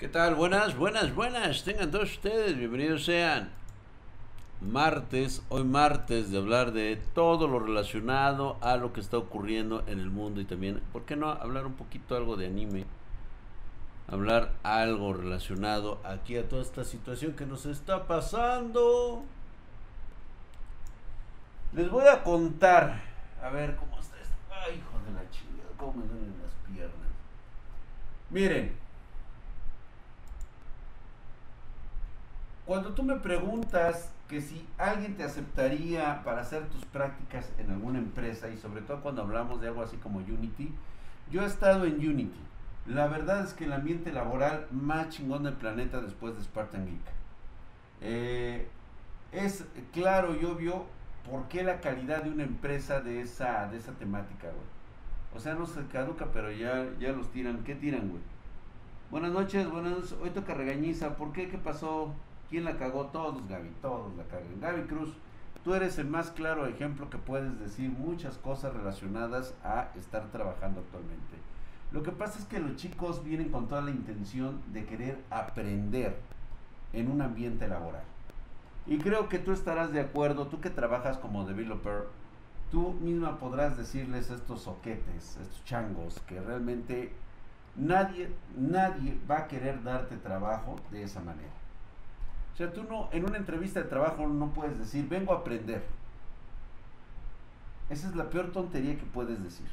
¿Qué tal? Buenas, buenas, buenas. Tengan todos ustedes, bienvenidos sean. Martes, hoy martes, de hablar de todo lo relacionado a lo que está ocurriendo en el mundo y también, ¿por qué no hablar un poquito algo de anime? Hablar algo relacionado aquí a toda esta situación que nos está pasando. Les voy a contar, a ver cómo está esto. Ay, hijo de la chingada, cómo me duelen las piernas. Miren, Cuando tú me preguntas que si alguien te aceptaría para hacer tus prácticas en alguna empresa y sobre todo cuando hablamos de algo así como Unity, yo he estado en Unity. La verdad es que el ambiente laboral más chingón del planeta después de Spartan Geek. Eh, es claro y obvio por qué la calidad de una empresa de esa, de esa temática, güey. O sea, no se caduca, pero ya, ya los tiran. ¿Qué tiran, güey? Buenas noches, buenas noches. Hoy toca regañiza. ¿Por qué? ¿Qué pasó? ¿Quién la cagó? Todos, Gaby, todos la cagan. Gaby Cruz, tú eres el más claro ejemplo que puedes decir muchas cosas relacionadas a estar trabajando actualmente. Lo que pasa es que los chicos vienen con toda la intención de querer aprender en un ambiente laboral. Y creo que tú estarás de acuerdo, tú que trabajas como developer, tú misma podrás decirles estos soquetes, estos changos, que realmente nadie, nadie va a querer darte trabajo de esa manera. Sea, tú no, en una entrevista de trabajo no puedes decir, vengo a aprender. Esa es la peor tontería que puedes decir.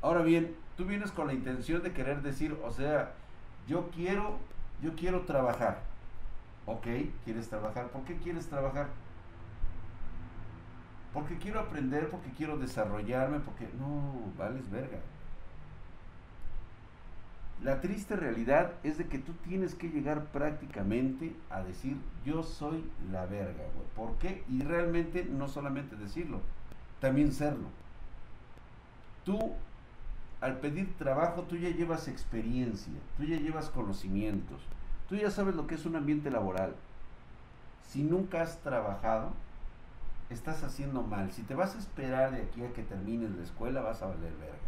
Ahora bien, tú vienes con la intención de querer decir, o sea, yo quiero, yo quiero trabajar. Ok, ¿quieres trabajar? ¿Por qué quieres trabajar? Porque quiero aprender, porque quiero desarrollarme, porque no, vales verga. La triste realidad es de que tú tienes que llegar prácticamente a decir yo soy la verga, güey. ¿Por qué? Y realmente no solamente decirlo, también serlo. Tú, al pedir trabajo, tú ya llevas experiencia, tú ya llevas conocimientos, tú ya sabes lo que es un ambiente laboral. Si nunca has trabajado, estás haciendo mal. Si te vas a esperar de aquí a que termines la escuela, vas a valer verga.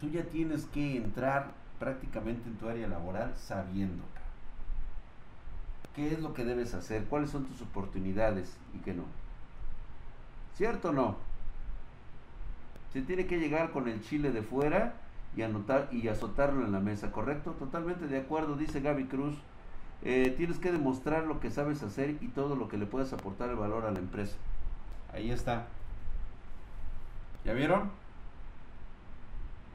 Tú ya tienes que entrar prácticamente en tu área laboral sabiendo qué es lo que debes hacer, cuáles son tus oportunidades y qué no. ¿Cierto o no? Se tiene que llegar con el chile de fuera y anotar y azotarlo en la mesa, ¿correcto? Totalmente de acuerdo, dice Gaby Cruz. Eh, tienes que demostrar lo que sabes hacer y todo lo que le puedes aportar el valor a la empresa. Ahí está. ¿Ya vieron?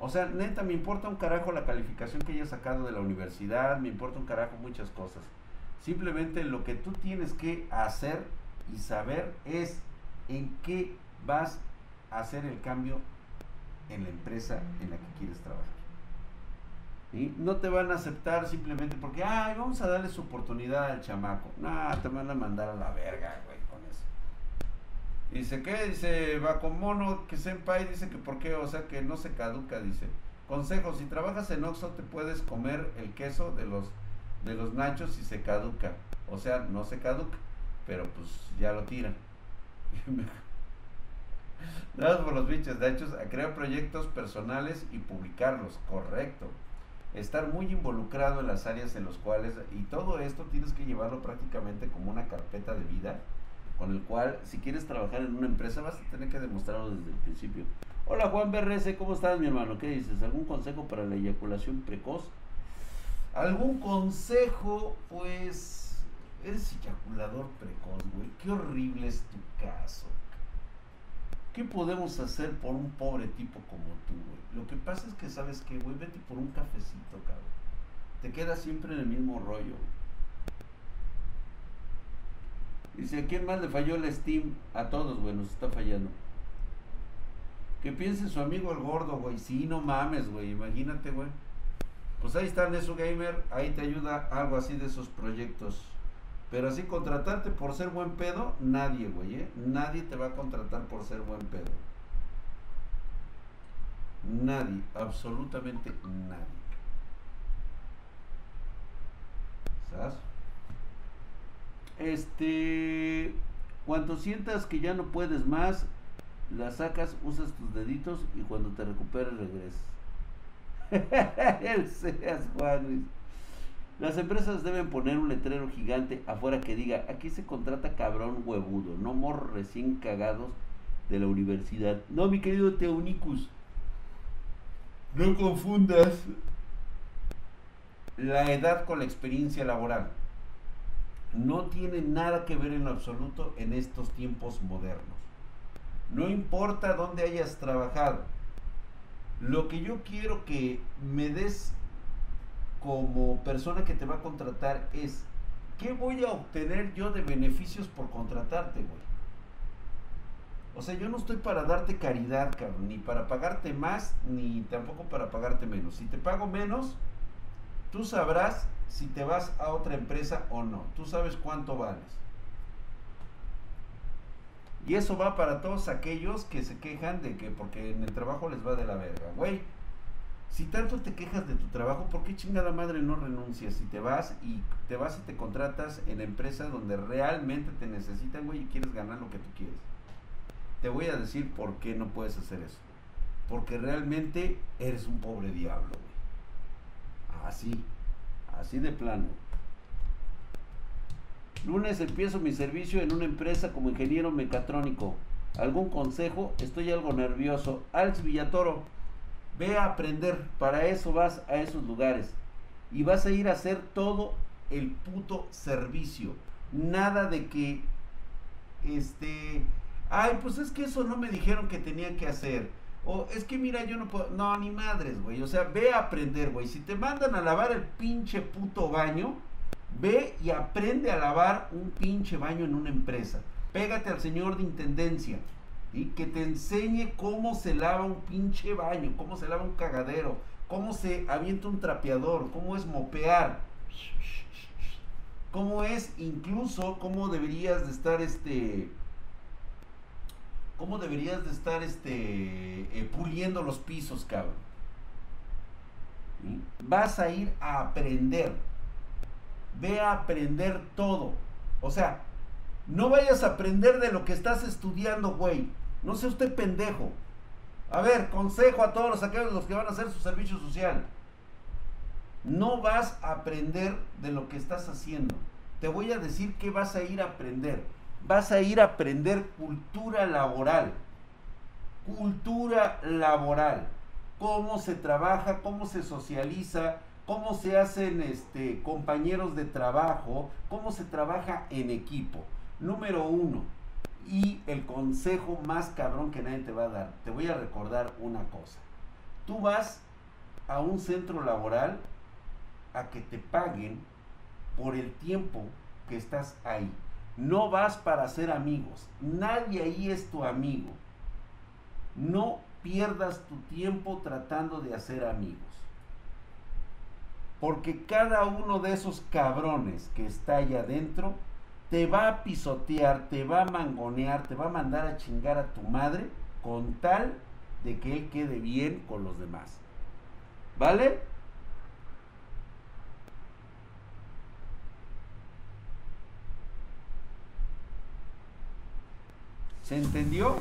O sea, neta, me importa un carajo la calificación que hayas sacado de la universidad, me importa un carajo muchas cosas. Simplemente lo que tú tienes que hacer y saber es en qué vas a hacer el cambio en la empresa en la que quieres trabajar. y No te van a aceptar simplemente porque, ay, vamos a darle su oportunidad al chamaco. No, te van a mandar a la verga, güey. Dice, ¿qué? Dice, va con mono, que senpai dice que por qué, o sea que no se caduca, dice. Consejo, si trabajas en Oxxo te puedes comer el queso de los, de los nachos y se caduca. O sea, no se caduca, pero pues ya lo tiran. Nada por los bichos, hecho, a crear proyectos personales y publicarlos, correcto. Estar muy involucrado en las áreas en las cuales, y todo esto tienes que llevarlo prácticamente como una carpeta de vida con el cual si quieres trabajar en una empresa vas a tener que demostrarlo desde el principio. Hola Juan BRS, ¿cómo estás mi hermano? ¿Qué dices? ¿Algún consejo para la eyaculación precoz? ¿Algún consejo? Pues eres eyaculador precoz, güey. Qué horrible es tu caso. ¿Qué podemos hacer por un pobre tipo como tú, güey? Lo que pasa es que, ¿sabes qué, güey? Vete por un cafecito, cabrón. Te quedas siempre en el mismo rollo, Dice, ¿a quién más le falló el Steam? A todos, güey, nos está fallando. Que piense su amigo el gordo, güey. Sí, no mames, güey. Imagínate, güey. Pues ahí está Nesu Gamer. Ahí te ayuda algo así de esos proyectos. Pero así contratarte por ser buen pedo, nadie, güey, ¿eh? Nadie te va a contratar por ser buen pedo. Nadie, absolutamente nadie. ¿Sabes? Este, cuando sientas que ya no puedes más, la sacas, usas tus deditos y cuando te recuperes regresas. El seas Juan. Las empresas deben poner un letrero gigante afuera que diga, aquí se contrata cabrón huevudo, no morros recién cagados de la universidad. No, mi querido Teunicus, no confundas la edad con la experiencia laboral. No tiene nada que ver en lo absoluto en estos tiempos modernos. No importa dónde hayas trabajado. Lo que yo quiero que me des como persona que te va a contratar es, ¿qué voy a obtener yo de beneficios por contratarte, güey? O sea, yo no estoy para darte caridad, cabrón, ni para pagarte más, ni tampoco para pagarte menos. Si te pago menos, tú sabrás si te vas a otra empresa o no. Tú sabes cuánto vales. Y eso va para todos aquellos que se quejan de que porque en el trabajo les va de la verga. Güey, si tanto te quejas de tu trabajo, ¿por qué chingada madre no renuncias? Si te vas y te vas y te contratas en la empresa donde realmente te necesitan, güey, y quieres ganar lo que tú quieres. Te voy a decir por qué no puedes hacer eso. Porque realmente eres un pobre diablo, güey. Así, así de plano. Lunes empiezo mi servicio en una empresa como ingeniero mecatrónico. ¿Algún consejo? Estoy algo nervioso. Alex Villatoro. Ve a aprender, para eso vas a esos lugares. Y vas a ir a hacer todo el puto servicio. Nada de que, este, ay, pues es que eso no me dijeron que tenía que hacer. O es que mira, yo no puedo, no, ni madres, güey. O sea, ve a aprender, güey. Si te mandan a lavar el pinche puto baño, ve y aprende a lavar un pinche baño en una empresa. Pégate al señor de intendencia y que te enseñe cómo se lava un pinche baño, cómo se lava un cagadero, cómo se avienta un trapeador, cómo es mopear, cómo es incluso cómo deberías de estar este cómo deberías de estar este eh, puliendo los pisos, cabrón. Vas a ir a aprender. Ve a aprender todo. O sea, no vayas a aprender de lo que estás estudiando, güey. No sea usted pendejo. A ver, consejo a todos los aquellos los que van a hacer su servicio social. No vas a aprender de lo que estás haciendo. Te voy a decir que vas a ir a aprender. Vas a ir a aprender cultura laboral. Cultura laboral. Cómo se trabaja, cómo se socializa, cómo se hacen este, compañeros de trabajo, cómo se trabaja en equipo. Número uno, y el consejo más cabrón que nadie te va a dar. Te voy a recordar una cosa. Tú vas a un centro laboral a que te paguen por el tiempo que estás ahí. No vas para ser amigos. Nadie ahí es tu amigo. No pierdas tu tiempo tratando de hacer amigos. Porque cada uno de esos cabrones que está allá adentro te va a pisotear, te va a mangonear, te va a mandar a chingar a tu madre con tal de que él quede bien con los demás. ¿Vale? ¿Se entendió?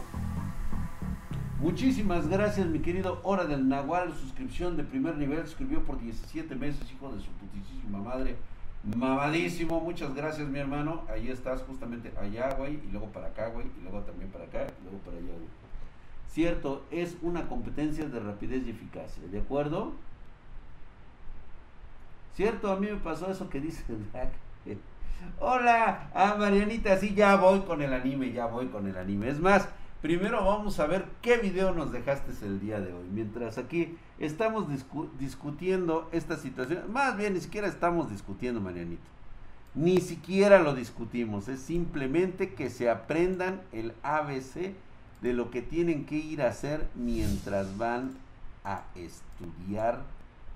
Muchísimas gracias, mi querido Hora del Nahual. Suscripción de primer nivel. Suscribió por 17 meses, hijo de su putísima madre. Mamadísimo, muchas gracias mi hermano. Ahí estás justamente allá, güey, y luego para acá, güey, y luego también para acá, y luego para allá, güey. Cierto, es una competencia de rapidez y eficacia, ¿de acuerdo? Cierto, a mí me pasó eso que dice Hola, ah, Marianita, sí, ya voy con el anime, ya voy con el anime. Es más, Primero vamos a ver qué video nos dejaste el día de hoy. Mientras aquí estamos discutiendo esta situación. Más bien, ni siquiera estamos discutiendo, Marianito. Ni siquiera lo discutimos. Es simplemente que se aprendan el ABC de lo que tienen que ir a hacer mientras van a estudiar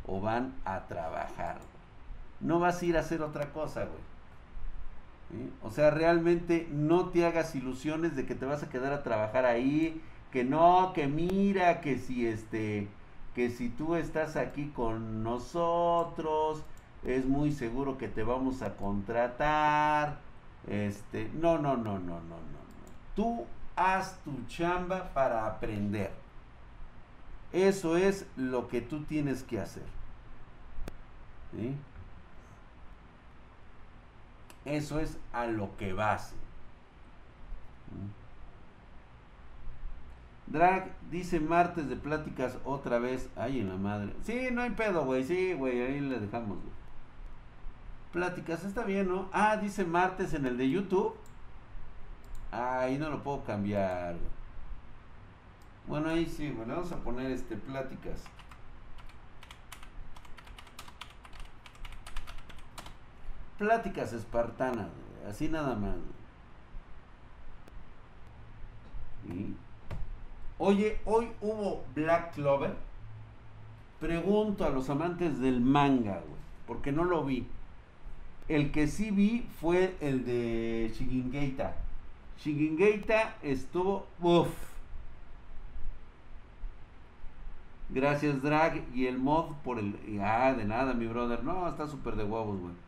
o van a trabajar. No vas a ir a hacer otra cosa, güey. O sea, realmente no te hagas ilusiones de que te vas a quedar a trabajar ahí, que no, que mira, que si este, que si tú estás aquí con nosotros, es muy seguro que te vamos a contratar. Este, no, no, no, no, no, no. Tú haz tu chamba para aprender. Eso es lo que tú tienes que hacer. Eso es a lo que vas. Drag dice martes de pláticas otra vez. Ay, en la madre. Sí, no hay pedo, güey. Sí, güey, ahí le dejamos, Pláticas, está bien, ¿no? Ah, dice martes en el de YouTube. Ahí no lo puedo cambiar. Bueno, ahí sí, bueno, vamos a poner este pláticas. Pláticas espartanas, así nada más. Oye, hoy hubo Black Clover. Pregunto a los amantes del manga, güey, porque no lo vi. El que sí vi fue el de Shigingeita. Shigingeita estuvo. Uf. Gracias, Drag. Y el mod por el. Ah, de nada, mi brother. No, está súper de huevos, güey.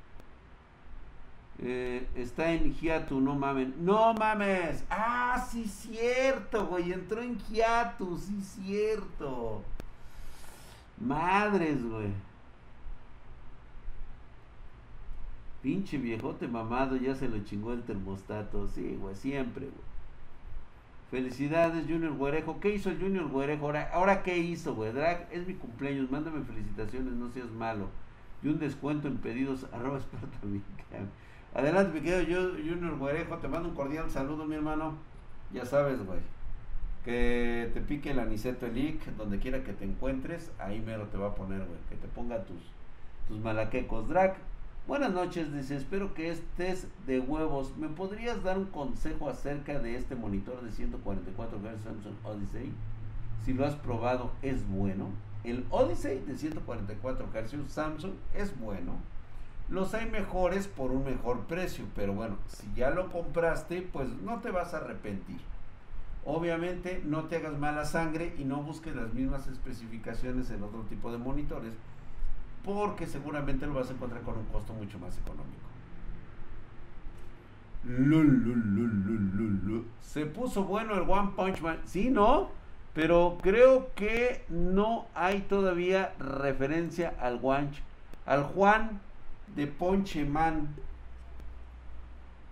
Eh, está en hiatu, no mames. No mames. Ah, sí, cierto, güey. Entró en hiatu, sí, cierto. Madres, güey. Pinche viejote mamado, ya se lo chingó el termostato. Sí, güey, siempre, güey. Felicidades, Junior Güerejo. ¿Qué hizo el Junior Güerejo? Ahora, ¿ahora qué hizo, güey? Drag, es mi cumpleaños. Mándame felicitaciones, no seas malo. Y un descuento en pedidos. Arroba Adelante, mi querido Junior Güerejo. Te mando un cordial saludo, mi hermano. Ya sabes, güey. Que te pique el aniceto elic, donde quiera que te encuentres. Ahí mero te va a poner, güey. Que te ponga tus, tus malaquecos. Drag, Buenas noches, dice, espero que estés de huevos. ¿Me podrías dar un consejo acerca de este monitor de 144 Hz Samsung Odyssey? Si lo has probado, es bueno. El Odyssey de 144 Hz Samsung es bueno. Los hay mejores por un mejor precio, pero bueno, si ya lo compraste, pues no te vas a arrepentir. Obviamente no te hagas mala sangre y no busques las mismas especificaciones en otro tipo de monitores porque seguramente lo vas a encontrar con un costo mucho más económico. Se puso bueno el One Punch Man. Sí, ¿no? Pero creo que no hay todavía referencia al Juan, al Juan de Ponche Man.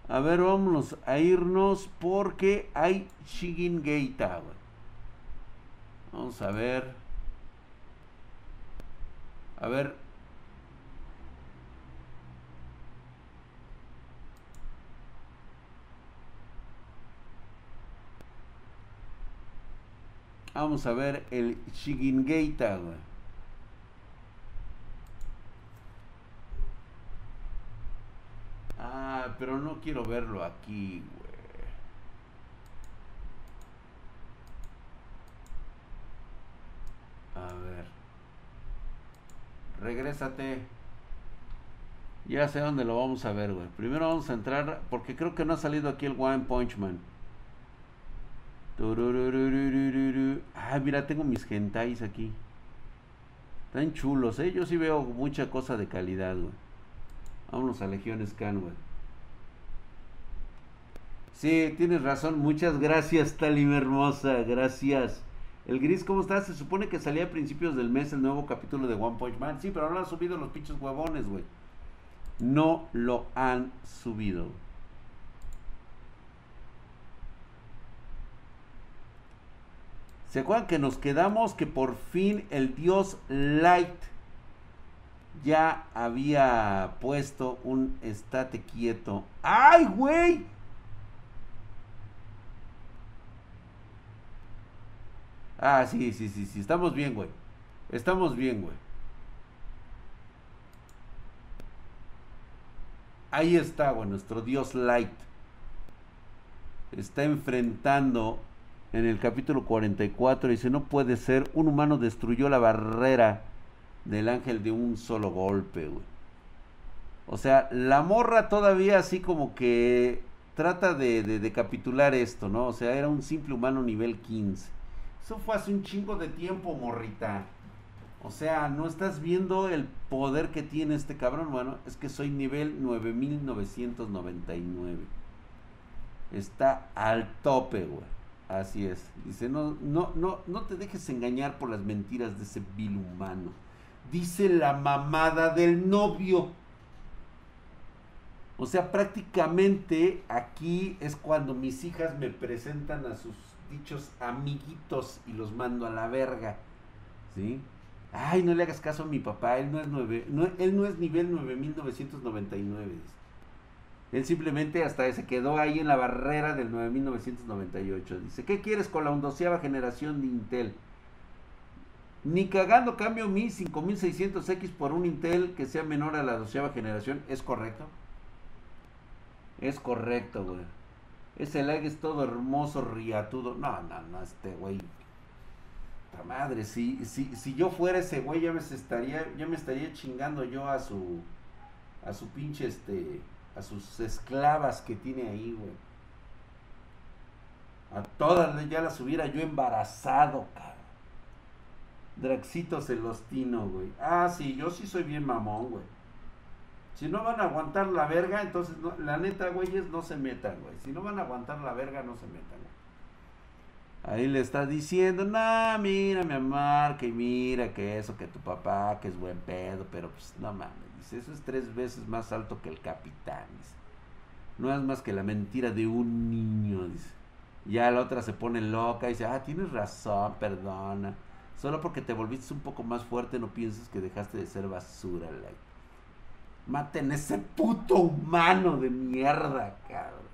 A ver, vámonos a irnos porque hay Shigin Geita. Vamos a ver. A ver, Vamos a ver el Shigingeita, güey. Pero no quiero verlo aquí, güey. A ver. Regrésate. Ya sé dónde lo vamos a ver, güey. Primero vamos a entrar, porque creo que no ha salido aquí el One Punch Man. Ah, mira, tengo mis gentais aquí. Están chulos, ¿eh? Yo sí veo mucha cosa de calidad, güey. Vámonos a Legión Scan, güey. Sí, tienes razón. Muchas gracias, Talim hermosa. Gracias. El gris, ¿cómo estás? Se supone que salía a principios del mes el nuevo capítulo de One Punch Man. Sí, pero no lo han subido los pinches huevones, güey. No lo han subido. ¿Se acuerdan que nos quedamos que por fin el dios Light ya había puesto un estate quieto? ¡Ay, güey! Ah, sí, sí, sí, sí, estamos bien, güey. Estamos bien, güey. Ahí está, güey, nuestro dios Light. Está enfrentando en el capítulo 44 dice, no puede ser, un humano destruyó la barrera del ángel de un solo golpe, güey. O sea, la morra todavía así como que trata de, de, esto, ¿no? O sea, era un simple humano nivel 15. Eso fue hace un chingo de tiempo, morrita. O sea, ¿no estás viendo el poder que tiene este cabrón? Bueno, es que soy nivel 9999. Está al tope, güey. Así es. Dice, no, no, no, no te dejes engañar por las mentiras de ese vil humano. Dice la mamada del novio. O sea, prácticamente aquí es cuando mis hijas me presentan a sus dichos amiguitos y los mando a la verga. ¿Sí? Ay, no le hagas caso a mi papá, él no es, nueve, él no es nivel 9999. Él simplemente hasta se quedó ahí en la barrera del 9998. Dice, ¿qué quieres con la ondoceava generación de Intel? Ni cagando cambio mi 5600X por un Intel que sea menor a la doceava generación. ¿Es correcto? Es correcto, güey. Ese lag es todo hermoso, riatudo. No, no, no, este güey madre, si, si, si yo fuera ese güey, ya me estaría, ya me estaría chingando yo a su, a su pinche, este, a sus esclavas que tiene ahí, güey. A todas ya las hubiera yo embarazado, cabrón. Draxito Celostino, güey. Ah, sí, yo sí soy bien mamón, güey. Si no van a aguantar la verga, entonces, la neta, güeyes, no se metan, güey. Si no van a aguantar la verga, no se metan, güey. Ahí le está diciendo, no, mira, mi amor, que mira, que eso, que tu papá, que es buen pedo, pero pues no mames, dice, eso es tres veces más alto que el capitán, dice. No es más que la mentira de un niño, dice. Ya la otra se pone loca y dice, ah, tienes razón, perdona. Solo porque te volviste un poco más fuerte no pienses que dejaste de ser basura, like. Maten ese puto humano de mierda, cabrón.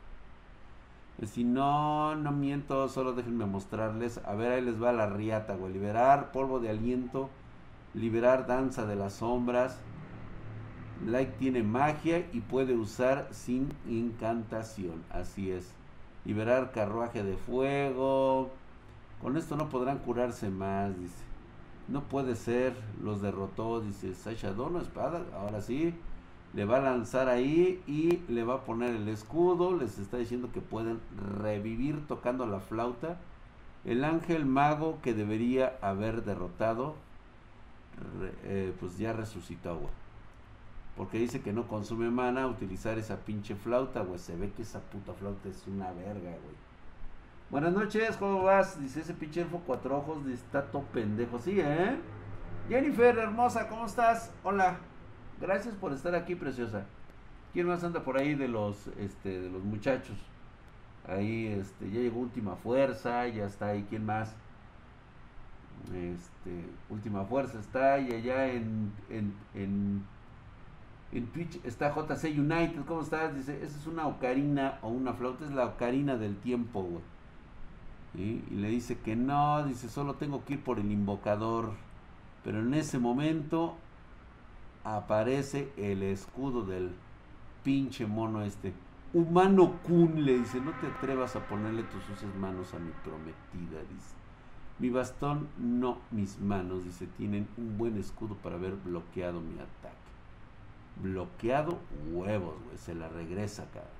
Si no, no miento, solo déjenme mostrarles. A ver, ahí les va la riata, güey. Liberar polvo de aliento. Liberar danza de las sombras. Like tiene magia y puede usar sin incantación. Así es. Liberar carruaje de fuego. Con esto no podrán curarse más, dice. No puede ser, los derrotó, dice Sasha Dono, espada. Ahora sí le va a lanzar ahí y le va a poner el escudo. Les está diciendo que pueden revivir tocando la flauta. El ángel mago que debería haber derrotado, eh, pues ya resucitó, Porque dice que no consume mana utilizar esa pinche flauta, güey. Se ve que esa puta flauta es una verga, güey. Buenas noches, ¿cómo vas? Dice ese pinche elfo cuatro ojos, está todo pendejo. Sí, ¿eh? Jennifer, hermosa, ¿cómo estás? Hola. Gracias por estar aquí, preciosa. ¿Quién más anda por ahí de los, este, de los muchachos? Ahí, este, ya llegó Última Fuerza, ya está ahí. ¿Quién más? Este, Última Fuerza está y allá en, en, en, en Twitch está JC United. ¿Cómo estás? Dice, esa es una ocarina o una flauta, es la ocarina del tiempo, güey. Y le dice que no, dice, solo tengo que ir por el invocador. Pero en ese momento aparece el escudo del pinche mono este. Humano Kun le dice, no te atrevas a ponerle tus sucias manos a mi prometida, dice. Mi bastón, no mis manos, dice, tienen un buen escudo para haber bloqueado mi ataque. Bloqueado huevos, güey, se la regresa, cara.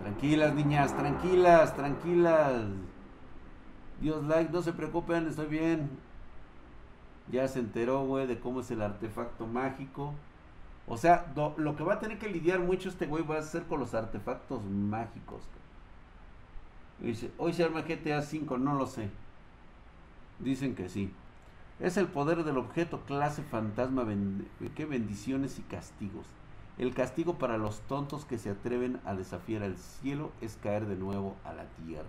Tranquilas, niñas, tranquilas, tranquilas. Dios like, no se preocupen, estoy bien. Ya se enteró, güey, de cómo es el artefacto mágico. O sea, lo que va a tener que lidiar mucho este güey va a ser con los artefactos mágicos. Dice, hoy se arma GTA 5, no lo sé. Dicen que sí. Es el poder del objeto clase fantasma, qué bendiciones y castigos. El castigo para los tontos que se atreven a desafiar al cielo es caer de nuevo a la tierra.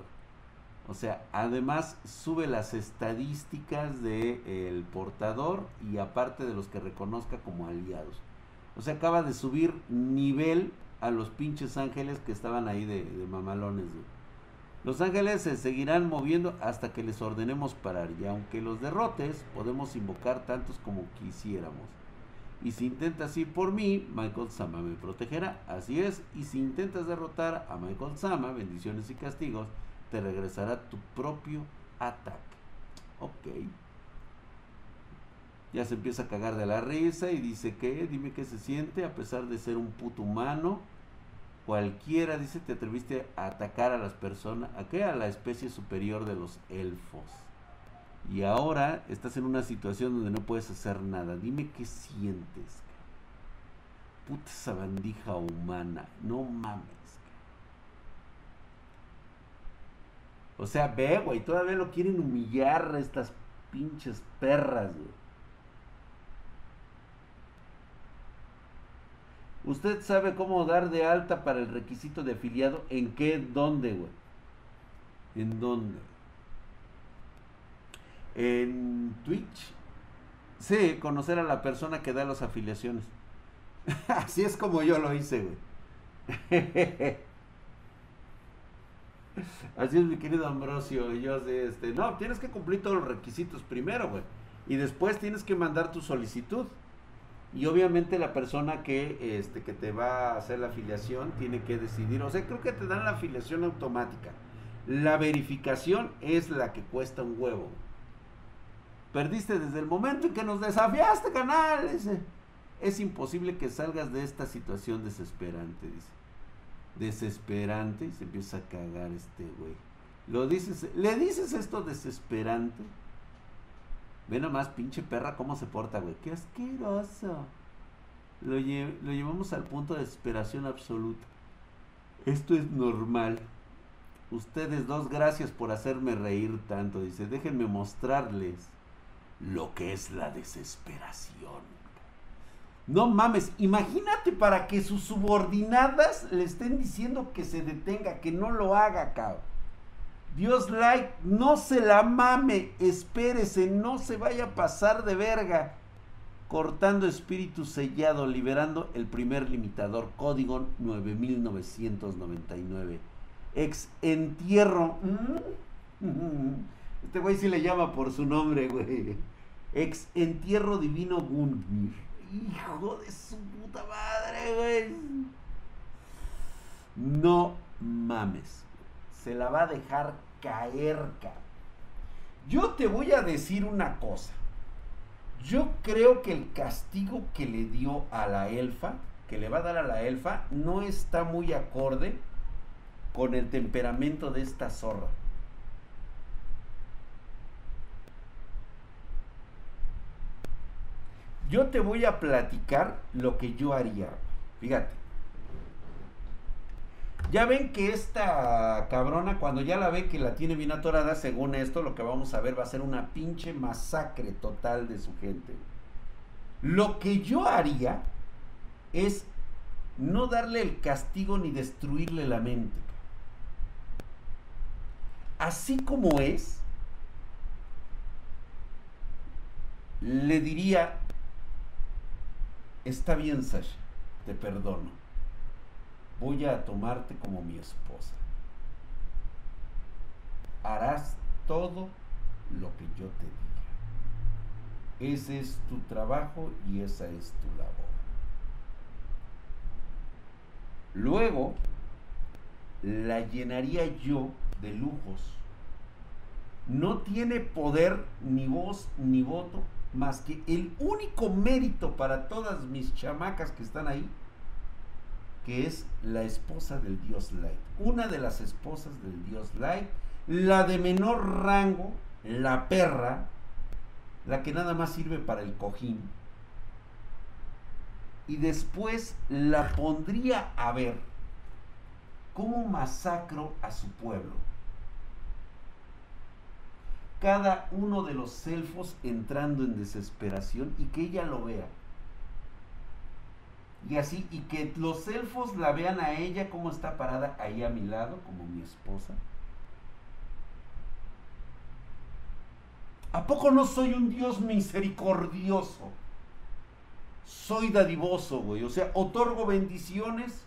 O sea, además sube las estadísticas del el portador y aparte de los que reconozca como aliados. O sea, acaba de subir nivel a los pinches ángeles que estaban ahí de, mamalones. Los ángeles se seguirán moviendo hasta que les ordenemos parar. Y aunque los derrotes, podemos invocar tantos como quisiéramos. Y si intentas ir por mí, Michael Sama me protegerá. Así es. Y si intentas derrotar a Michael Sama, bendiciones y castigos, te regresará tu propio ataque. Ok. Ya se empieza a cagar de la risa y dice que, dime qué se siente a pesar de ser un puto humano. Cualquiera, dice, te atreviste a atacar a las personas, ¿a qué? A la especie superior de los elfos. Y ahora estás en una situación donde no puedes hacer nada. Dime qué sientes. Puta sabandija humana. No mames. O sea, ve, güey, todavía lo quieren humillar estas pinches perras, güey. ¿Usted sabe cómo dar de alta para el requisito de afiliado? ¿En qué? ¿Dónde, güey? ¿En dónde? En Twitch. Sí, conocer a la persona que da las afiliaciones. Así es como yo lo hice, güey. Así es, mi querido Ambrosio. Y yo, este, no, tienes que cumplir todos los requisitos primero, güey. Y después tienes que mandar tu solicitud. Y obviamente la persona que, este, que te va a hacer la afiliación tiene que decidir. O sea, creo que te dan la afiliación automática. La verificación es la que cuesta un huevo. Perdiste desde el momento en que nos desafiaste, canal. es imposible que salgas de esta situación desesperante, dice. Desesperante y se empieza a cagar este güey. Lo dices, ¿le dices esto desesperante? Ve nomás, pinche perra, cómo se porta, güey. Qué asqueroso. Lo, lo llevamos al punto de desesperación absoluta. Esto es normal. Ustedes dos, gracias por hacerme reír tanto. Dice, déjenme mostrarles lo que es la desesperación. No mames, imagínate para que sus subordinadas le estén diciendo que se detenga, que no lo haga, cabrón. Dios like, no se la mame, espérese, no se vaya a pasar de verga. Cortando espíritu sellado, liberando el primer limitador, código 9999. Ex entierro. Este güey sí le llama por su nombre, güey. Ex entierro divino Gunmir. Hijo de su puta madre, güey. No mames. Se la va a dejar caer, Yo te voy a decir una cosa. Yo creo que el castigo que le dio a la elfa, que le va a dar a la elfa, no está muy acorde con el temperamento de esta zorra. Yo te voy a platicar lo que yo haría. Fíjate. Ya ven que esta cabrona, cuando ya la ve que la tiene bien atorada, según esto, lo que vamos a ver va a ser una pinche masacre total de su gente. Lo que yo haría es no darle el castigo ni destruirle la mente. Así como es, le diría, Está bien, Sasha, te perdono. Voy a tomarte como mi esposa. Harás todo lo que yo te diga. Ese es tu trabajo y esa es tu labor. Luego, la llenaría yo de lujos. No tiene poder, ni voz, ni voto, más que el único mérito para todas mis chamacas que están ahí, que es la esposa del dios Light. Una de las esposas del dios Light, la de menor rango, la perra, la que nada más sirve para el cojín. Y después la pondría a ver cómo masacro a su pueblo cada uno de los elfos entrando en desesperación y que ella lo vea. Y así, y que los elfos la vean a ella como está parada ahí a mi lado, como mi esposa. ¿A poco no soy un Dios misericordioso? Soy dadivoso, güey. O sea, otorgo bendiciones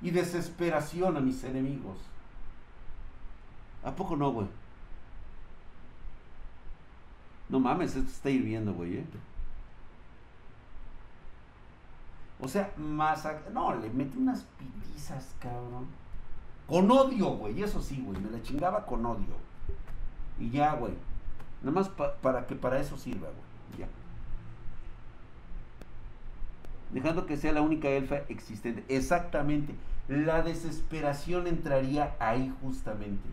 y desesperación a mis enemigos. ¿A poco no, güey? No mames, esto está hirviendo, güey. ¿eh? O sea, más... No, le metí unas pitizas, cabrón. Con odio, güey. Eso sí, güey. Me la chingaba con odio. Y ya, güey. Nada más para que para eso sirva, güey. Ya. Dejando que sea la única elfa existente. Exactamente. La desesperación entraría ahí justamente.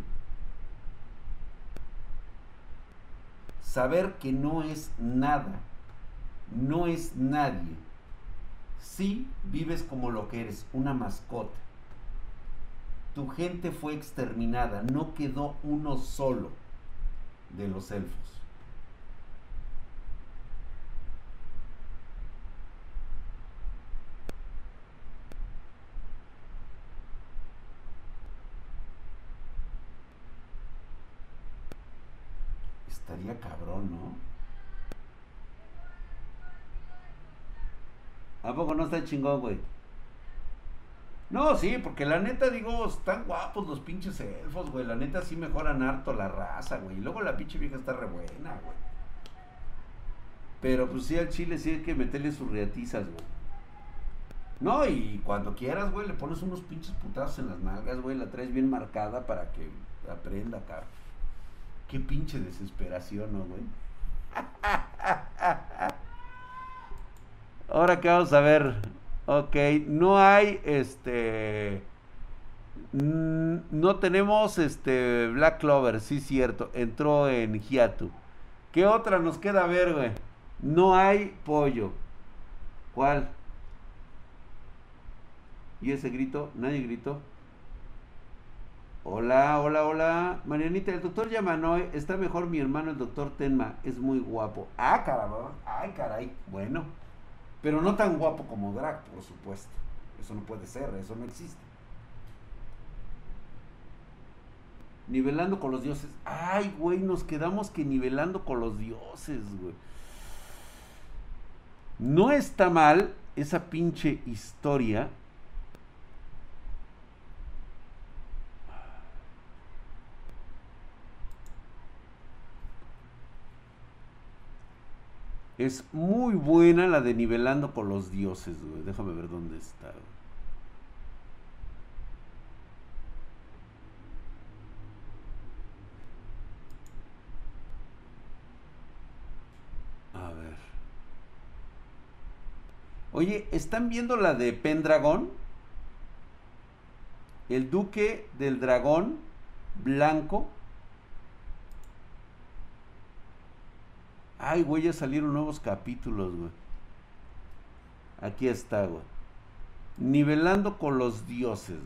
Saber que no es nada, no es nadie. Si vives como lo que eres, una mascota. tu gente fue exterminada, no quedó uno solo de los elfos. Estaría cabrón, ¿no? ¿A poco no está chingón, güey? No, sí, porque la neta, digo, están guapos los pinches elfos, güey. La neta sí mejoran harto la raza, güey. Y luego la pinche vieja está re buena, güey. Pero pues sí, al chile sí hay que meterle sus reatizas, güey. No, y cuando quieras, güey, le pones unos pinches putazos en las nalgas, güey. La traes bien marcada para que aprenda acá. Qué pinche desesperación, ¿no, güey? Ahora que vamos a ver Ok, no hay este. No tenemos este Black Clover, sí cierto, entró en Hiatu. ¿Qué otra nos queda ver, güey? No hay pollo. ¿Cuál? ¿Y ese grito? ¿Nadie gritó? Hola, hola, hola. Marianita, el doctor Yamanoy está mejor mi hermano, el doctor Tenma. Es muy guapo. Ah, caramba. Ay, caray. Bueno. Pero no tan guapo como Drag, por supuesto. Eso no puede ser, eso no existe. Nivelando con los dioses. Ay, güey, nos quedamos que nivelando con los dioses, güey. No está mal esa pinche historia Es muy buena la de nivelando con los dioses, güey. Déjame ver dónde está. A ver. Oye, ¿están viendo la de Pendragón? El duque del dragón blanco Ay, güey, ya salieron nuevos capítulos, güey. Aquí está, güey. Nivelando con los dioses.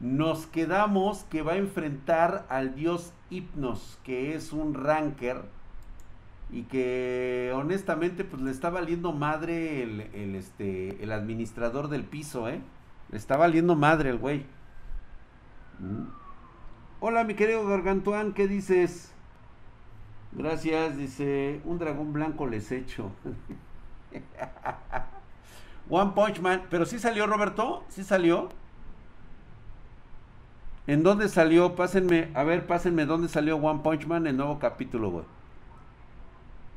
Nos quedamos que va a enfrentar al dios Hipnos, que es un ranker. Y que honestamente, pues le está valiendo madre el, el, este, el administrador del piso, ¿eh? Le está valiendo madre el güey. Mm. Hola, mi querido Gargantuán, ¿qué dices? Gracias, dice, un dragón blanco les echo. One Punch Man, pero sí salió Roberto, sí salió. ¿En dónde salió? Pásenme, a ver, pásenme dónde salió One Punch Man, el nuevo capítulo, güey.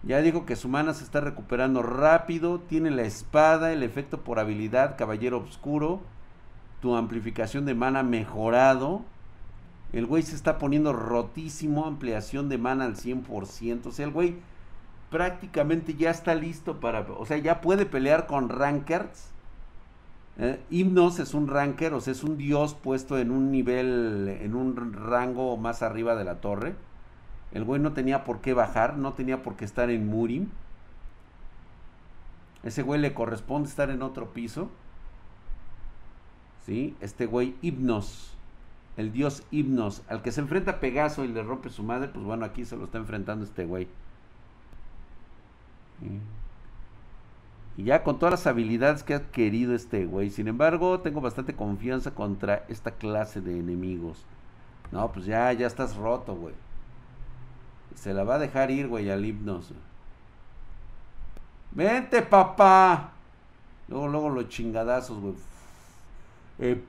Ya dijo que su mana se está recuperando rápido, tiene la espada, el efecto por habilidad, caballero oscuro, tu amplificación de mana mejorado, el güey se está poniendo rotísimo, ampliación de mana al 100%. O sea, el güey prácticamente ya está listo para, o sea, ya puede pelear con rankers. Eh, Himnos es un ranker, o sea, es un dios puesto en un nivel, en un rango más arriba de la torre. El güey no tenía por qué bajar, no tenía por qué estar en Murim. Ese güey le corresponde estar en otro piso. ¿Sí? Este güey Himnos el dios Himnos, al que se enfrenta Pegaso y le rompe su madre, pues bueno, aquí se lo está enfrentando este güey. Y ya con todas las habilidades que ha adquirido este güey. Sin embargo, tengo bastante confianza contra esta clase de enemigos. No, pues ya, ya estás roto, güey. Se la va a dejar ir, güey, al himnos. Vente, papá. Luego, luego los chingadazos, güey. Eh,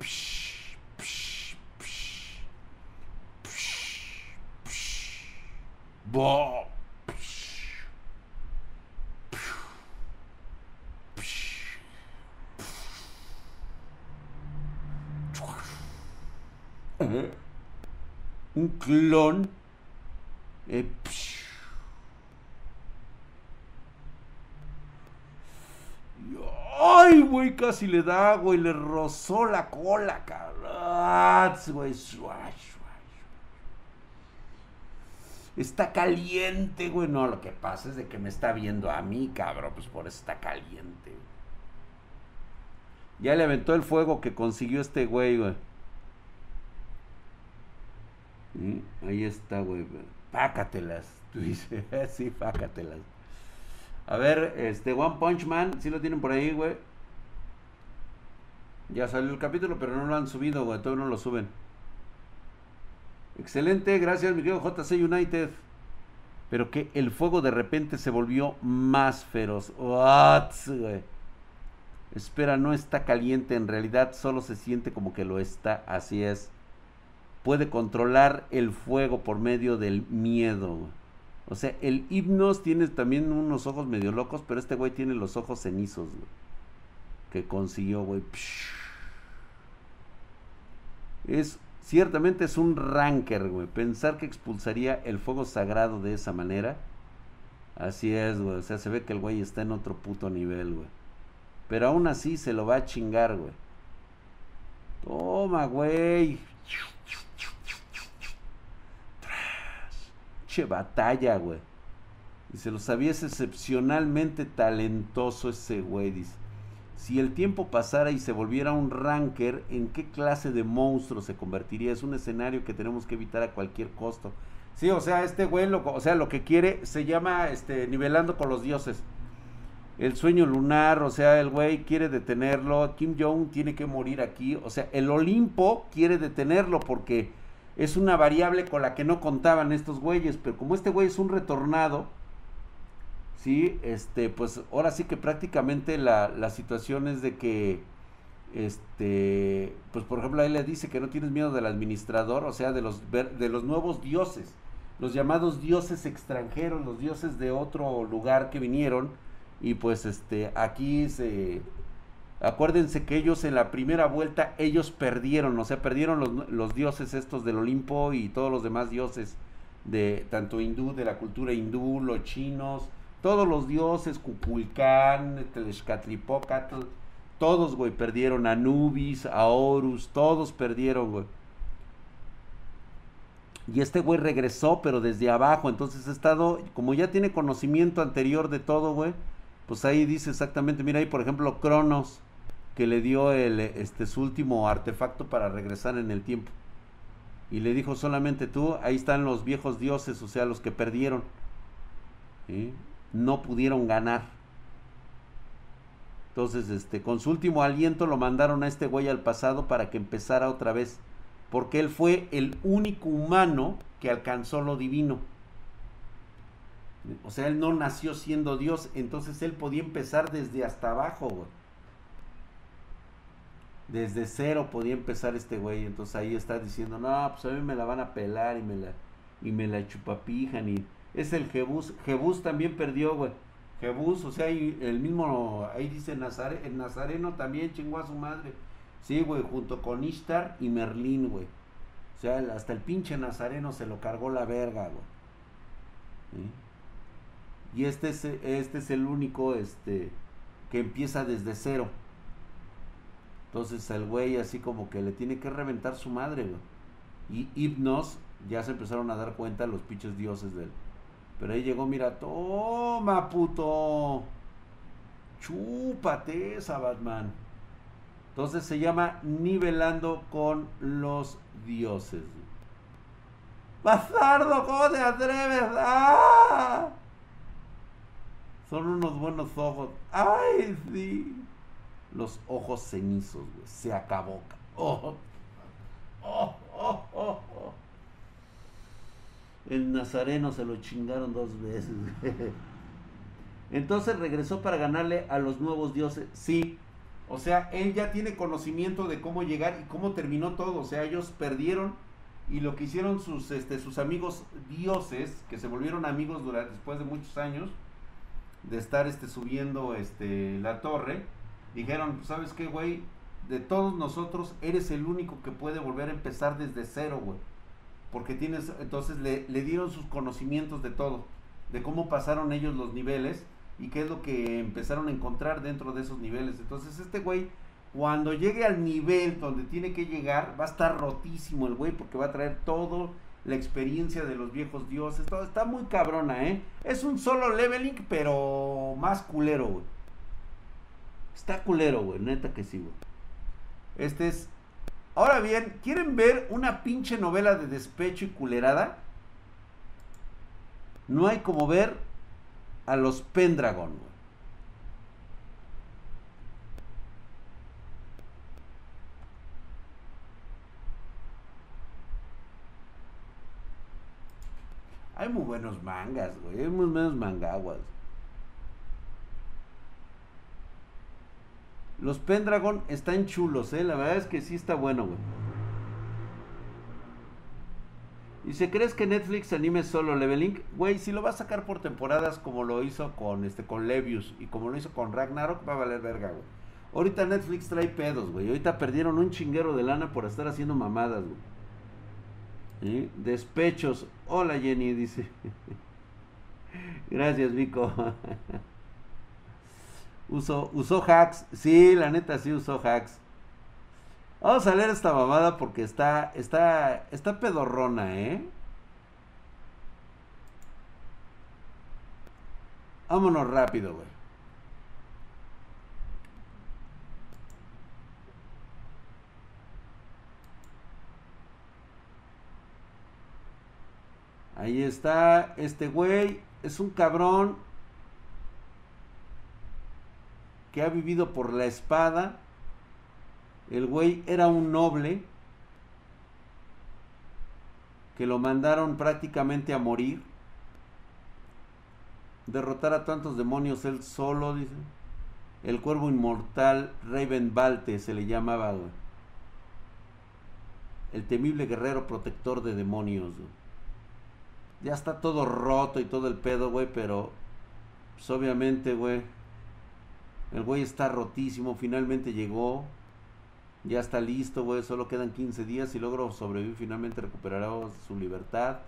Un clon. Eh, Ay, güey, casi le da, güey, le rozó la cola, cabrón. Güey, Está caliente, güey. No, lo que pasa es de que me está viendo a mí, cabrón. Pues por eso está caliente. Ya le aventó el fuego que consiguió este güey, güey. Ahí está, güey. Pácatelas. Tú dices, sí, pácatelas. A ver, este One Punch Man, si lo tienen por ahí, güey. Ya salió el capítulo, pero no lo han subido, güey. Todavía no lo suben. Excelente, gracias, mi querido JC United. Pero que el fuego de repente se volvió más feroz. What, güey. Espera, no está caliente, en realidad solo se siente como que lo está, así es. Puede controlar el fuego por medio del miedo. O sea, el hipnos tiene también unos ojos medio locos, pero este güey tiene los ojos cenizos, Que consiguió, güey. Es, ciertamente es un ranker, güey. Pensar que expulsaría el fuego sagrado de esa manera. Así es, güey. O sea, se ve que el güey está en otro puto nivel, güey. Pero aún así se lo va a chingar, güey. Toma, güey. Che batalla, güey. Y se lo sabía, es excepcionalmente talentoso ese güey, dice. Si el tiempo pasara y se volviera un ranker, ¿en qué clase de monstruo se convertiría? Es un escenario que tenemos que evitar a cualquier costo. Sí, o sea, este güey, lo, o sea, lo que quiere se llama este, nivelando con los dioses el sueño lunar, o sea, el güey quiere detenerlo, Kim Jong tiene que morir aquí, o sea, el Olimpo quiere detenerlo porque es una variable con la que no contaban estos güeyes, pero como este güey es un retornado, sí, este, pues ahora sí que prácticamente la, la situación es de que, este, pues por ejemplo, ahí le dice que no tienes miedo del administrador, o sea, de los, de los nuevos dioses, los llamados dioses extranjeros, los dioses de otro lugar que vinieron, y pues este aquí se acuérdense que ellos en la primera vuelta ellos perdieron, o sea, perdieron los, los, dioses estos del Olimpo y todos los demás dioses de tanto hindú, de la cultura hindú, los chinos, todos los dioses, Cuculcán, Telescatlipocatl, todos, güey, perdieron, Anubis, a Horus, todos perdieron, güey. Y este güey regresó, pero desde abajo, entonces ha estado, como ya tiene conocimiento anterior de todo, güey, pues ahí dice exactamente, mira ahí por ejemplo Cronos, que le dio este, su último artefacto para regresar en el tiempo. Y le dijo solamente tú, ahí están los viejos dioses, o sea, los que perdieron. No pudieron ganar. Entonces, este, con su último aliento lo mandaron a este güey al pasado para que empezara otra vez. Porque él fue el único humano que alcanzó lo divino. O sea, él no nació siendo Dios, entonces él podía empezar desde hasta abajo. Desde cero podía empezar este güey. Entonces ahí está diciendo, no, pues a mí me la van a pelar y me la, y me la chupapijan. Y es el Jebús. Jebús también perdió, güey. Jebús, o sea, el mismo, ahí dice Nazare, el Nazareno también chingó a su madre. Sí, güey, junto con Ishtar y Merlín, güey. O sea, hasta el pinche Nazareno se lo cargó la verga, güey. Y este es, este es el único este, que empieza desde cero. Entonces el güey así como que le tiene que reventar su madre, Y Hipnos ya se empezaron a dar cuenta los pinches dioses de él. Pero ahí llegó, mira, toma puto. Chúpate esa Batman. Entonces se llama nivelando con los dioses. Bastardo, ¿cómo te atreves? ¡Ah! Son unos buenos ojos. ¡Ay, sí! Los ojos cenizos, güey. Se acabó. Oh. Oh, oh, El nazareno se lo chingaron dos veces. Entonces regresó para ganarle a los nuevos dioses. Sí. O sea, él ya tiene conocimiento de cómo llegar y cómo terminó todo. O sea, ellos perdieron y lo que hicieron sus, este, sus amigos dioses, que se volvieron amigos después de muchos años, de estar este, subiendo este, la torre, dijeron, ¿sabes qué, güey? De todos nosotros, eres el único que puede volver a empezar desde cero, güey. Porque tienes, entonces le, dieron sus conocimientos de todo, de cómo pasaron ellos los niveles y qué es lo que empezaron a encontrar dentro de esos niveles. Entonces este güey, cuando llegue al nivel donde tiene que llegar, va a estar rotísimo el güey porque va a traer todo la experiencia de los viejos dioses, todo está muy cabrona, ¿eh? Es un solo leveling, pero más culero, güey. Está culero, güey, neta que sí, güey. Este es Ahora bien, ¿quieren ver una pinche novela de despecho y culerada? No hay como ver a los Pendragon, Hay muy buenos mangas, güey. Hay muy buenos mangaguas. Los Pendragon están chulos, eh. La verdad es que sí está bueno, güey. Y si crees que Netflix anime solo Leveling, güey, si lo va a sacar por temporadas como lo hizo con este con Levius y como lo hizo con Ragnarok, va a valer verga, güey. Ahorita Netflix trae pedos, güey. Ahorita perdieron un chinguero de lana por estar haciendo mamadas, güey. Despechos. Hola Jenny, dice. Gracias, Vico. Uso, usó hacks. Sí, la neta sí usó hacks. Vamos a leer esta mamada porque está, está, está pedorrona, ¿eh? Vámonos rápido, güey. Ahí está, este güey es un cabrón que ha vivido por la espada. El güey era un noble que lo mandaron prácticamente a morir. Derrotar a tantos demonios él solo, dice. El cuervo inmortal Raven Balte se le llamaba, güey. El temible guerrero protector de demonios, Ya está todo roto y todo el pedo, güey, pero pues obviamente, güey, el güey está rotísimo, finalmente llegó. Ya está listo, güey. Solo quedan 15 días y logro sobrevivir. Finalmente recuperará su libertad.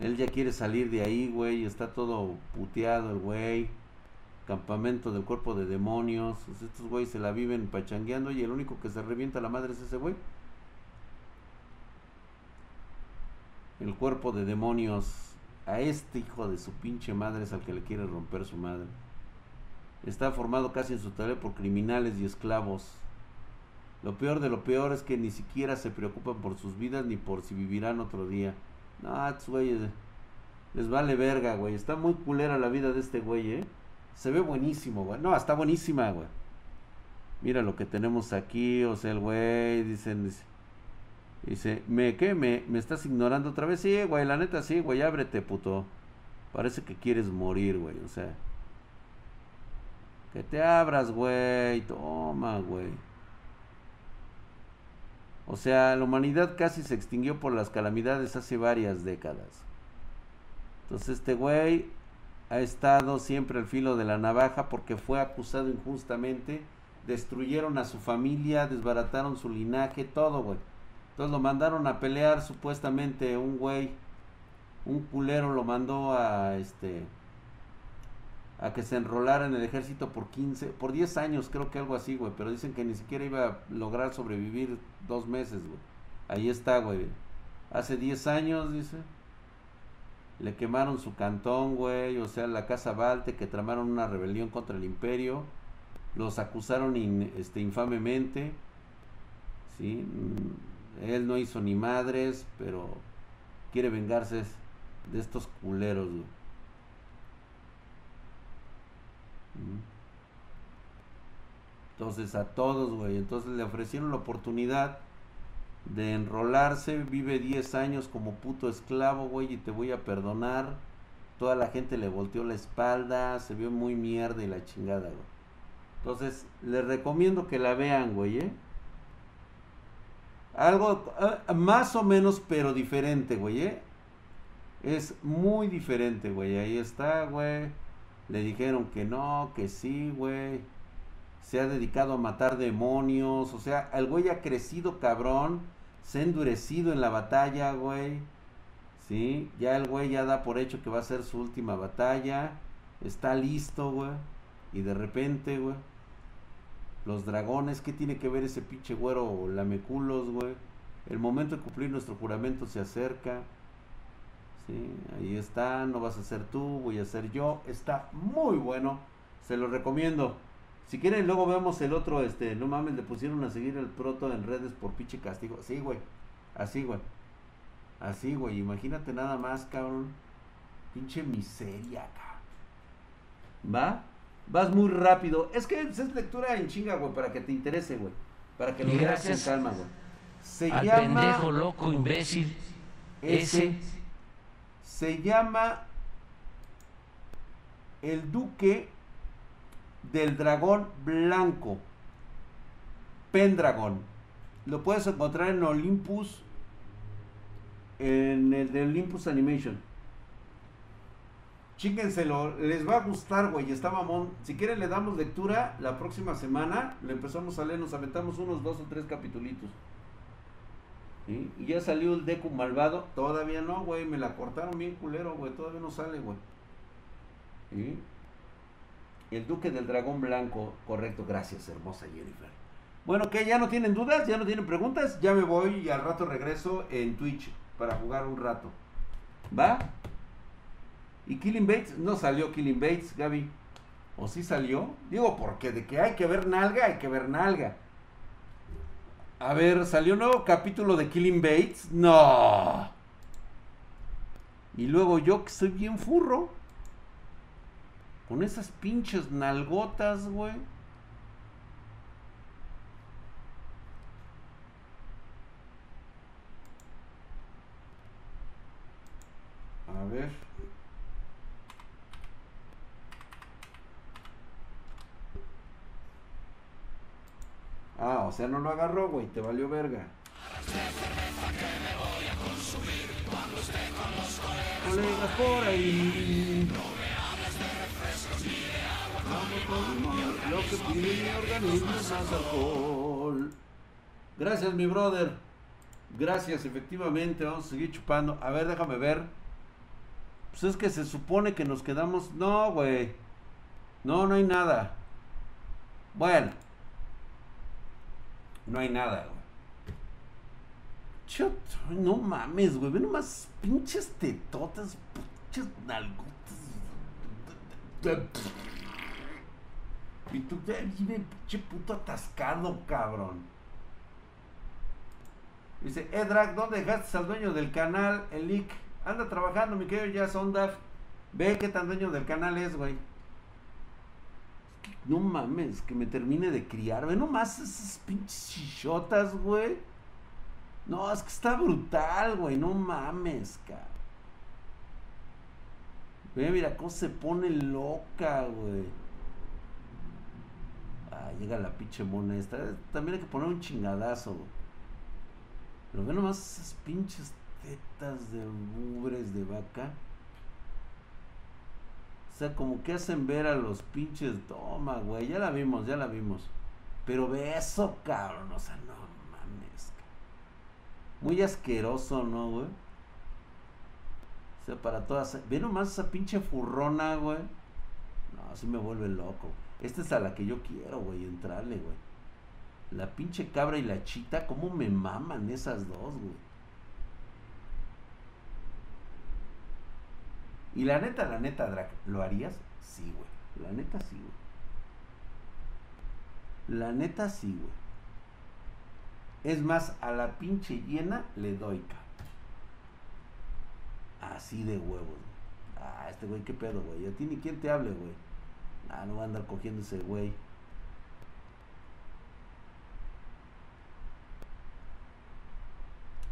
Él ya quiere salir de ahí, güey. Está todo puteado el güey. Campamento del cuerpo de demonios. Pues estos güeyes se la viven pachangueando y el único que se revienta la madre es ese güey. El cuerpo de demonios. A este hijo de su pinche madre es al que le quiere romper su madre. Está formado casi en su tarea por criminales y esclavos. Lo peor de lo peor es que ni siquiera se preocupan por sus vidas ni por si vivirán otro día. No, estos güeyes les vale verga, güey. Está muy culera la vida de este güey, ¿eh? Se ve buenísimo, güey. No, está buenísima, güey. Mira lo que tenemos aquí, o sea, el güey, dicen, dice, dice, ¿me qué? ¿Me, ¿Me estás ignorando otra vez? Sí, güey, la neta sí, güey, ábrete, puto. Parece que quieres morir, güey, o sea. Que te abras, güey. Toma, güey. O sea, la humanidad casi se extinguió por las calamidades hace varias décadas. Entonces este güey ha estado siempre al filo de la navaja porque fue acusado injustamente. Destruyeron a su familia, desbarataron su linaje, todo, güey. Entonces lo mandaron a pelear supuestamente un güey. Un culero lo mandó a este a que se enrolara en el ejército por 15, por 10 años, creo que algo así, güey. Pero dicen que ni siquiera iba a lograr sobrevivir dos meses, güey. Ahí está, güey. Hace 10 años, dice. Le quemaron su cantón, güey. O sea, la casa Balte, que tramaron una rebelión contra el imperio. Los acusaron este, infamemente. ¿Sí? Mm, él no hizo ni madres, pero quiere vengarse de estos culeros, güey. Entonces a todos, güey. Entonces le ofrecieron la oportunidad de enrolarse. Vive 10 años como puto esclavo, güey, y te voy a perdonar. Toda la gente le volteó la espalda. Se vio muy mierda y la chingada, güey. Entonces les recomiendo que la vean, güey, ¿eh? Algo ah, más o menos, pero diferente, güey, ¿eh? Es muy diferente, güey. Ahí está, güey. Le dijeron que no, que sí, güey. Se ha dedicado a matar demonios. O sea, el güey ha crecido cabrón. Se ha endurecido en la batalla, güey. Sí, ya el güey ya da por hecho que va a ser su última batalla. Está listo, güey. Y de repente, güey. Los dragones, ¿qué tiene que ver ese pinche güero lameculos, güey? El momento de cumplir nuestro juramento se acerca. ¿Sí? Ahí está, no vas a ser tú, voy a ser yo. Está muy bueno, se lo recomiendo. Si quieren, luego vemos el otro, este, no mames, le pusieron a seguir el proto en redes por pinche castigo. Sí, güey. Así, güey. Así, güey. Imagínate nada más, cabrón. Pinche miseria, cabrón. ¿Va? Vas muy rápido. Es que es lectura en chinga, güey, para que te interese, güey. Para que lo veas en calma, güey. Se al llama. pendejo, loco, imbécil. Ese. Se llama. El Duque del Dragón Blanco. Pendragon. Lo puedes encontrar en Olympus. En el de Olympus Animation. Chíquenselo, les va a gustar, güey. Está mamón. Si quieren, le damos lectura la próxima semana. Le empezamos a leer, nos aventamos unos dos o tres capitulitos. Y ya salió el Deku malvado. Todavía no, güey. Me la cortaron bien culero, güey. Todavía no sale, güey. El Duque del Dragón Blanco. Correcto, gracias, hermosa Jennifer. Bueno, que ya no tienen dudas, ya no tienen preguntas. Ya me voy y al rato regreso en Twitch para jugar un rato. ¿Va? ¿Y Killing Bates? No salió Killing Bates, Gaby. ¿O sí salió? Digo, porque de que hay que ver nalga, hay que ver nalga. A ver, ¿salió un nuevo capítulo de Killing Bates? No. Y luego yo que soy bien furro. Con esas pinches nalgotas, güey. A ver. Ah, o sea, no lo agarró, güey, te valió verga. Colegas por ahí. Lo que pide mi organismo es más alcohol. Gracias, mi brother. Gracias, efectivamente, vamos a seguir chupando. A ver, déjame ver. Pues es que se supone que nos quedamos. No, güey. No, no hay nada. Bueno. No hay nada, güey. no mames, güey. Ve nomás pinches tetotas, pinches nalgotas. Y tú, pinche puto atascado, cabrón. Dice, Edrag, ¿dónde dejaste al dueño del canal, el Lick? Anda trabajando, mi querido ya Sondaf. Ve qué tan dueño del canal es, güey. No mames, que me termine de criar. Ve nomás esas pinches chichotas, güey. No, es que está brutal, güey. No mames, cabrón. Ve, mira cómo se pone loca, güey. Ah, llega la pinche mona esta. También hay que poner un chingadazo, güey. Pero ve nomás esas pinches tetas de ubres de vaca. O sea, como que hacen ver a los pinches. Toma, güey. Ya la vimos, ya la vimos. Pero ve eso, cabrón. O sea, no mames. Muy asqueroso, ¿no, güey? O sea, para todas. Ve nomás esa pinche furrona, güey. No, así me vuelve loco. Esta es a la que yo quiero, güey, entrarle, güey. La pinche cabra y la chita, ¿cómo me maman esas dos, güey? Y la neta, la neta, Drac, ¿lo harías? Sí, güey. La neta, sí, güey. La neta, sí, güey. Es más, a la pinche llena le doy, ca. Así de huevos. Ah, este güey, qué pedo, güey. A ti ni quien te hable, güey. Ah, no va a andar cogiendo ese güey.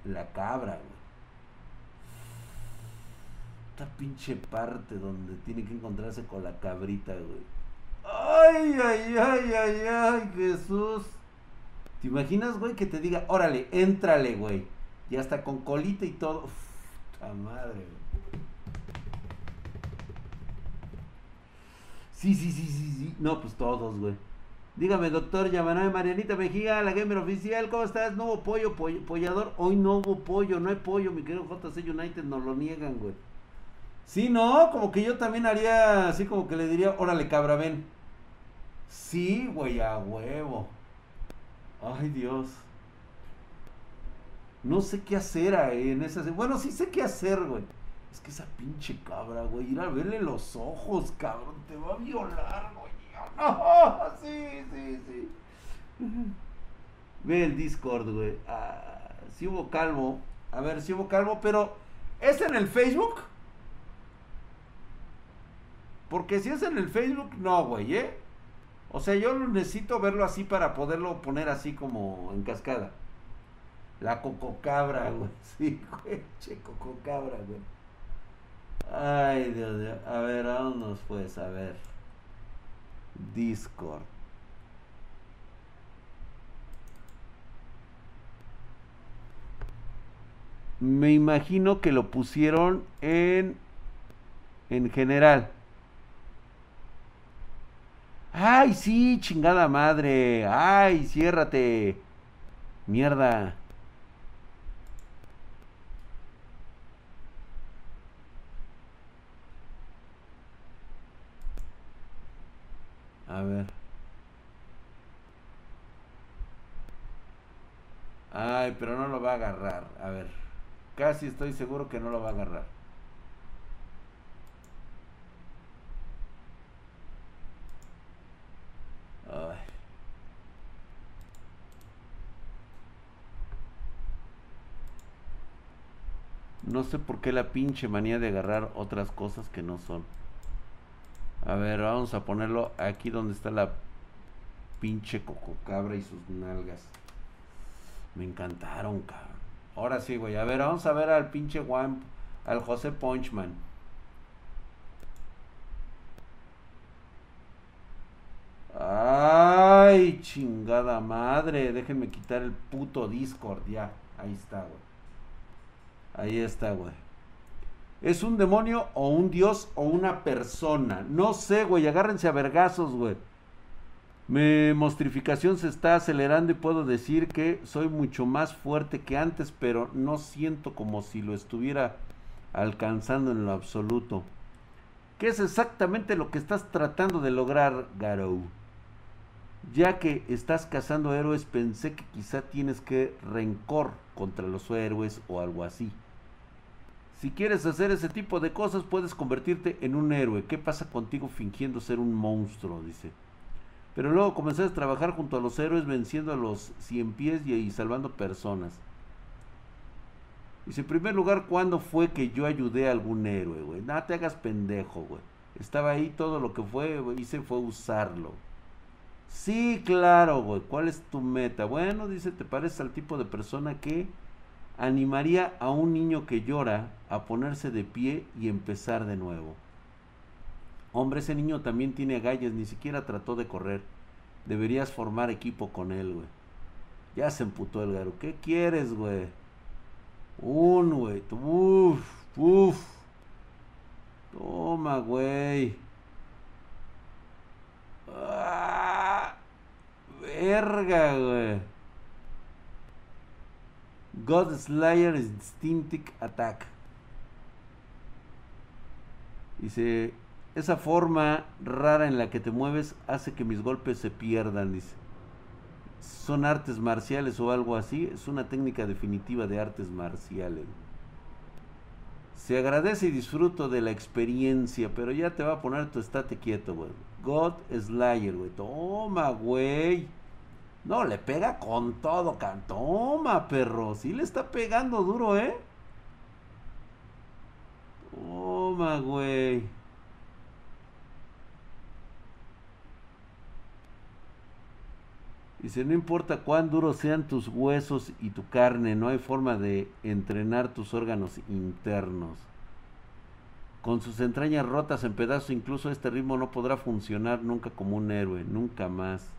La cabra, güey esta pinche parte donde tiene que encontrarse con la cabrita, güey. Ay, ay, ay, ay, ay, Jesús. ¿Te imaginas, güey, que te diga, órale, éntrale, güey? Y hasta con colita y todo. Uf, madre, güey. Sí, sí, sí, sí, sí. No, pues todos, güey. Dígame, doctor Yamanabe Marianita Mejía, la gamer oficial, ¿cómo estás? No hubo pollo, pollador. Hoy no hubo pollo, no hay pollo, mi querido JC United, nos lo niegan, güey. Sí, no, como que yo también haría así como que le diría, órale cabra, ven. Sí, güey, a huevo. Ay, Dios. No sé qué hacer ahí en esa... Bueno, sí sé qué hacer, güey. Es que esa pinche cabra, güey, ir a verle los ojos, cabrón, te va a violar, güey. No, sí, sí, sí. Ve el Discord, güey. Ah, si hubo calvo. A ver, si hubo calvo, pero ¿es en el Facebook? Porque si es en el Facebook, no, güey, ¿eh? O sea, yo necesito verlo así para poderlo poner así como en cascada. La cococabra, güey. Sí, güey. Che, cococabra, güey. Ay, Dios mío. A ver, vámonos pues, a ver. Discord. Me imagino que lo pusieron en en general. Ay, sí, chingada madre. Ay, ciérrate. Mierda. A ver. Ay, pero no lo va a agarrar. A ver. Casi estoy seguro que no lo va a agarrar. Ay. No sé por qué la pinche manía de agarrar otras cosas que no son. A ver, vamos a ponerlo aquí donde está la pinche cococabra y sus nalgas. Me encantaron, cabrón. Ahora sí, güey. A ver, vamos a ver al pinche Juan, al José Punchman. Ay, chingada madre. Déjenme quitar el puto Discord ya. Ahí está, güey. Ahí está, güey. ¿Es un demonio o un dios o una persona? No sé, güey. Agárrense a vergazos, güey. Mi mostrificación se está acelerando y puedo decir que soy mucho más fuerte que antes, pero no siento como si lo estuviera alcanzando en lo absoluto. ¿Qué es exactamente lo que estás tratando de lograr, Garou? Ya que estás cazando héroes, pensé que quizá tienes que rencor contra los héroes o algo así. Si quieres hacer ese tipo de cosas, puedes convertirte en un héroe. ¿Qué pasa contigo fingiendo ser un monstruo? Dice. Pero luego comenzaste a trabajar junto a los héroes, venciendo a los cien pies y, salvando personas. Dice, en primer lugar, ¿cuándo fue que yo ayudé a algún héroe, güey? Nada, te hagas pendejo, güey. Estaba ahí todo lo que fue, hice fue usarlo. Sí, claro, güey. ¿Cuál es tu meta? Bueno, dice, te pareces al tipo de persona que animaría a un niño que llora a ponerse de pie y empezar de nuevo. Hombre, ese niño también tiene agallas, ni siquiera trató de correr. Deberías formar equipo con él, güey. Ya se emputó el garo. ¿Qué quieres, güey? Un, güey. Uf, uf. Toma, güey. Ah, verga, güey. God Slayer Instinctive Attack. Dice, esa forma rara en la que te mueves hace que mis golpes se pierdan, dice. Son artes marciales o algo así. Es una técnica definitiva de artes marciales. Se agradece y disfruto de la experiencia, pero ya te va a poner tu estate quieto, güey. God Slayer, güey. Toma, güey. No, le pega con todo, can. Toma, perro. Sí le está pegando duro, ¿eh? Toma, güey. Dice, no importa cuán duros sean tus huesos y tu carne, no hay forma de entrenar tus órganos internos. Con sus entrañas rotas en pedazos, incluso este ritmo no podrá funcionar nunca como un héroe, nunca más.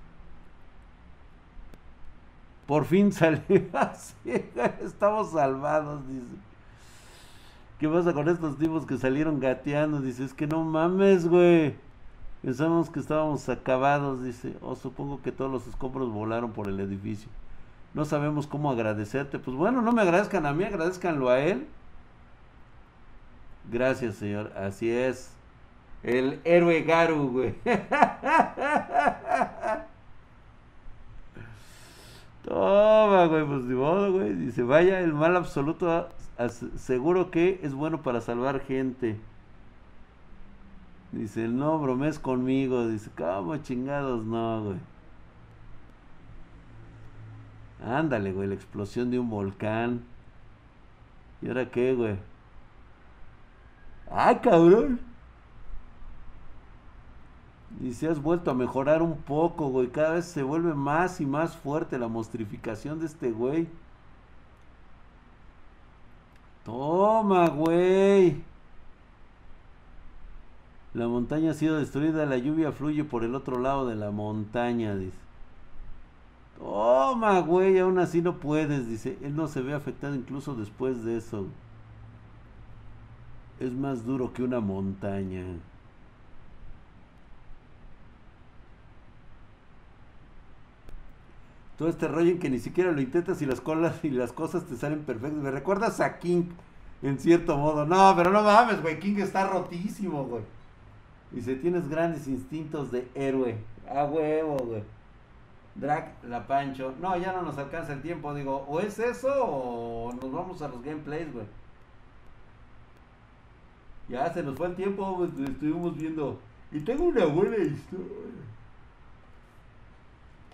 Por fin salió así, estamos salvados, dice. ¿Qué pasa con estos tipos que salieron gateando? Dice, es que no mames, güey. Pensamos que estábamos acabados, dice. O oh, supongo que todos los escombros volaron por el edificio. No sabemos cómo agradecerte. Pues bueno, no me agradezcan a mí, agradezcanlo a él. Gracias, señor. Así es. El héroe Garu, güey. Toma, güey, pues de modo, güey. Dice, vaya, el mal absoluto seguro que es bueno para salvar gente. Dice, no bromes conmigo. Dice, ¿cómo chingados no, güey? Ándale, güey, la explosión de un volcán. ¿Y ahora qué, güey? ¡Ah, cabrón! Y has vuelto a mejorar un poco, güey. Cada vez se vuelve más y más fuerte la mostrificación de este güey. Toma, güey. La montaña ha sido destruida, la lluvia fluye por el otro lado de la montaña, dice. Toma, güey, aún así no puedes, dice. Él no se ve afectado incluso después de eso. Es más duro que una montaña. Todo este rollo en que ni siquiera lo intentas y las colas y las cosas te salen perfectas. Me recuerdas a King, en cierto modo. No, pero no mames, güey. King está rotísimo, güey. Dice, tienes grandes instintos de héroe. A huevo, güey. Drag la Pancho. No, ya no nos alcanza el tiempo. Digo, o es eso o nos vamos a los gameplays, güey. Ya se nos fue el tiempo, pues, estuvimos viendo. Y tengo una buena historia.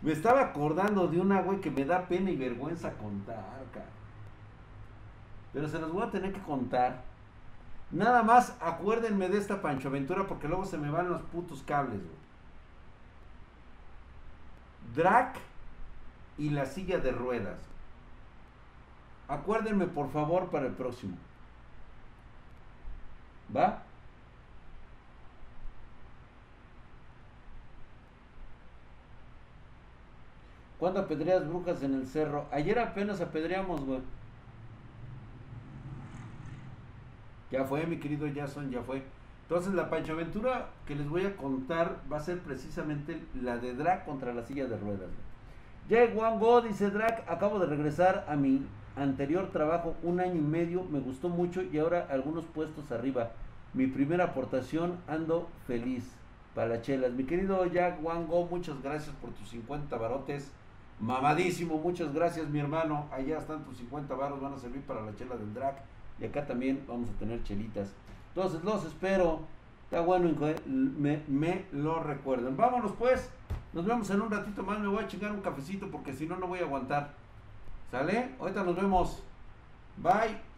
Me estaba acordando de una, güey, que me da pena y vergüenza contar, cara. Pero se los voy a tener que contar. Nada más acuérdenme de esta Pancho Aventura porque luego se me van los putos cables, güey. Drac y la silla de ruedas. Acuérdenme por favor para el próximo. ¿Va? ¿Cuándo apedreas brujas en el cerro? Ayer apenas apedreamos, güey. Ya fue, mi querido Jason, ya fue. Entonces la Pancho Aventura que les voy a contar va a ser precisamente la de Drac contra la silla de ruedas. Jay Go dice Drac, acabo de regresar a mi anterior trabajo un año y medio, me gustó mucho y ahora algunos puestos arriba. Mi primera aportación, ando feliz para las chelas. Mi querido Jack Wango, muchas gracias por tus 50 barotes. Mamadísimo, muchas gracias mi hermano. Allá están tus 50 baros, van a servir para la chela del drag. Y acá también vamos a tener chelitas. Entonces los espero. Está bueno, me, me lo recuerden. Vámonos pues. Nos vemos en un ratito más. Me voy a chingar un cafecito porque si no, no voy a aguantar. ¿Sale? Ahorita nos vemos. Bye.